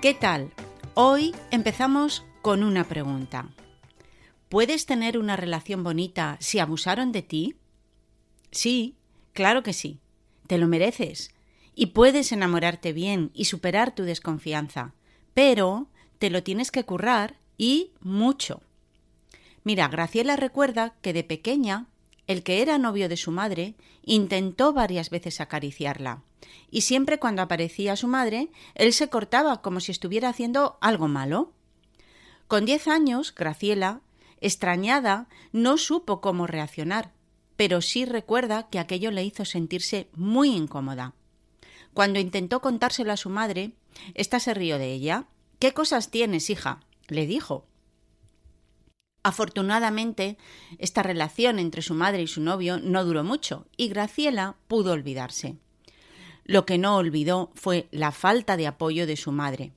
¿Qué tal? Hoy empezamos con una pregunta. ¿Puedes tener una relación bonita si abusaron de ti? Sí, claro que sí. Te lo mereces. Y puedes enamorarte bien y superar tu desconfianza. Pero te lo tienes que currar y mucho. Mira, Graciela recuerda que de pequeña el que era novio de su madre intentó varias veces acariciarla, y siempre cuando aparecía su madre, él se cortaba como si estuviera haciendo algo malo. Con diez años, Graciela, extrañada, no supo cómo reaccionar, pero sí recuerda que aquello le hizo sentirse muy incómoda. Cuando intentó contárselo a su madre, ésta se rió de ella. ¿Qué cosas tienes, hija? le dijo. Afortunadamente, esta relación entre su madre y su novio no duró mucho y Graciela pudo olvidarse. Lo que no olvidó fue la falta de apoyo de su madre.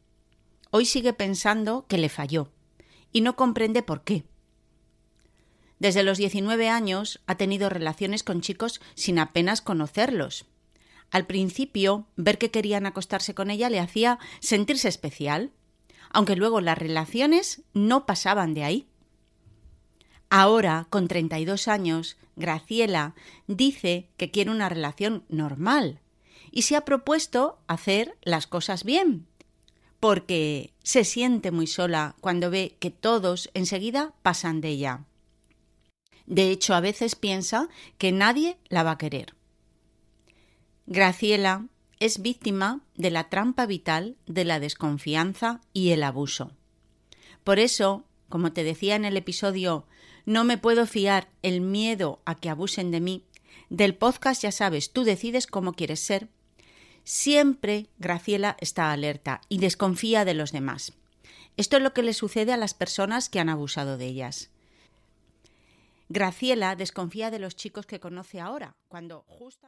Hoy sigue pensando que le falló y no comprende por qué. Desde los 19 años ha tenido relaciones con chicos sin apenas conocerlos. Al principio, ver que querían acostarse con ella le hacía sentirse especial, aunque luego las relaciones no pasaban de ahí. Ahora, con 32 años, Graciela dice que quiere una relación normal y se ha propuesto hacer las cosas bien, porque se siente muy sola cuando ve que todos enseguida pasan de ella. De hecho, a veces piensa que nadie la va a querer. Graciela es víctima de la trampa vital de la desconfianza y el abuso. Por eso, como te decía en el episodio no me puedo fiar el miedo a que abusen de mí. Del podcast ya sabes, tú decides cómo quieres ser. Siempre Graciela está alerta y desconfía de los demás. Esto es lo que le sucede a las personas que han abusado de ellas. Graciela desconfía de los chicos que conoce ahora, cuando justo...